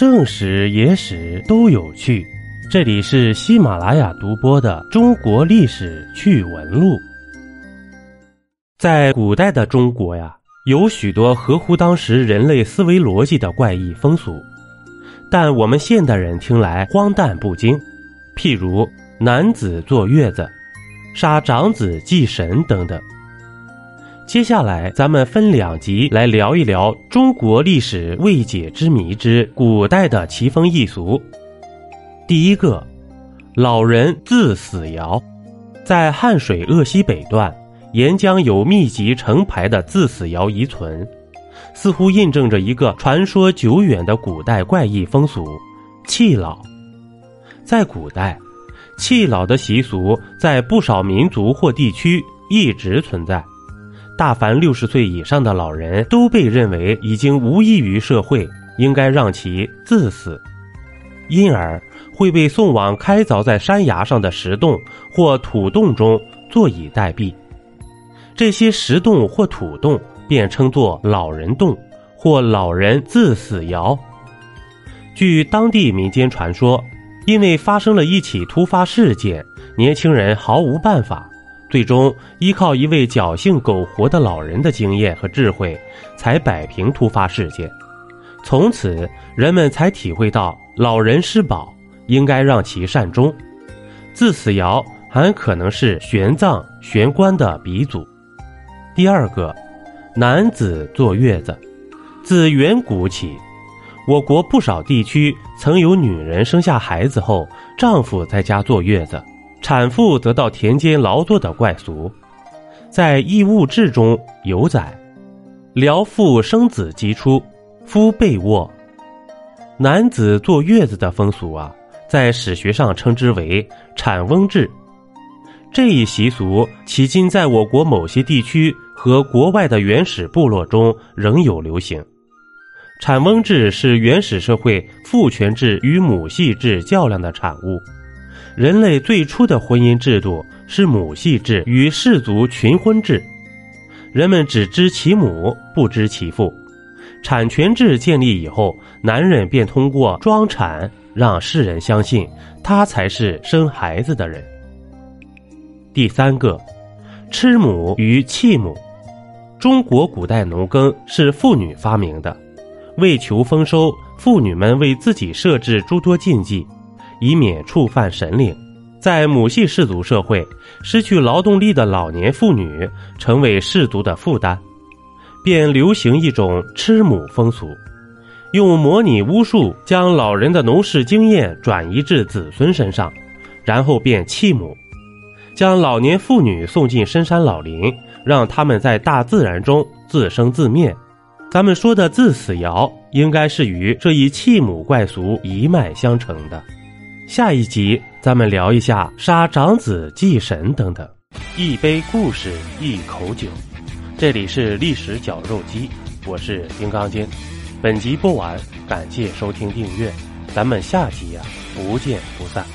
正史、野史都有趣。这里是喜马拉雅独播的《中国历史趣闻录》。在古代的中国呀，有许多合乎当时人类思维逻辑的怪异风俗，但我们现代人听来荒诞不经。譬如男子坐月子、杀长子祭神等等。接下来，咱们分两集来聊一聊中国历史未解之谜之古代的奇风异俗。第一个，老人自死窑，在汉水鄂西北段沿江有密集成排的自死窑遗存，似乎印证着一个传说久远的古代怪异风俗——弃老。在古代，弃老的习俗在不少民族或地区一直存在。大凡六十岁以上的老人都被认为已经无益于社会，应该让其自死，因而会被送往开凿在山崖上的石洞或土洞中坐以待毙。这些石洞或土洞便称作老人洞或老人自死窑。据当地民间传说，因为发生了一起突发事件，年轻人毫无办法。最终依靠一位侥幸苟活的老人的经验和智慧，才摆平突发事件。从此，人们才体会到老人是宝，应该让其善终。自此窑很可能是玄奘、玄关的鼻祖。第二个，男子坐月子，自远古起，我国不少地区曾有女人生下孩子后，丈夫在家坐月子。产妇则到田间劳作的怪俗，在《异物志》中有载：“辽妇生子即出，夫被卧。”男子坐月子的风俗啊，在史学上称之为“产翁制”。这一习俗迄今在我国某些地区和国外的原始部落中仍有流行。产翁制是原始社会父权制与母系制较量的产物。人类最初的婚姻制度是母系制与氏族群婚制，人们只知其母，不知其父。产权制建立以后，男人便通过装产让世人相信他才是生孩子的人。第三个，吃母与弃母。中国古代农耕是妇女发明的，为求丰收，妇女们为自己设置诸多禁忌。以免触犯神灵，在母系氏族社会，失去劳动力的老年妇女成为氏族的负担，便流行一种吃母风俗，用模拟巫术将老人的农事经验转移至子孙身上，然后便弃母，将老年妇女送进深山老林，让他们在大自然中自生自灭。咱们说的自死窑，应该是与这一弃母怪俗一脉相承的。下一集咱们聊一下杀长子祭神等等，一杯故事一口酒，这里是历史绞肉机，我是金刚经。本集播完，感谢收听订阅，咱们下集呀不见不散。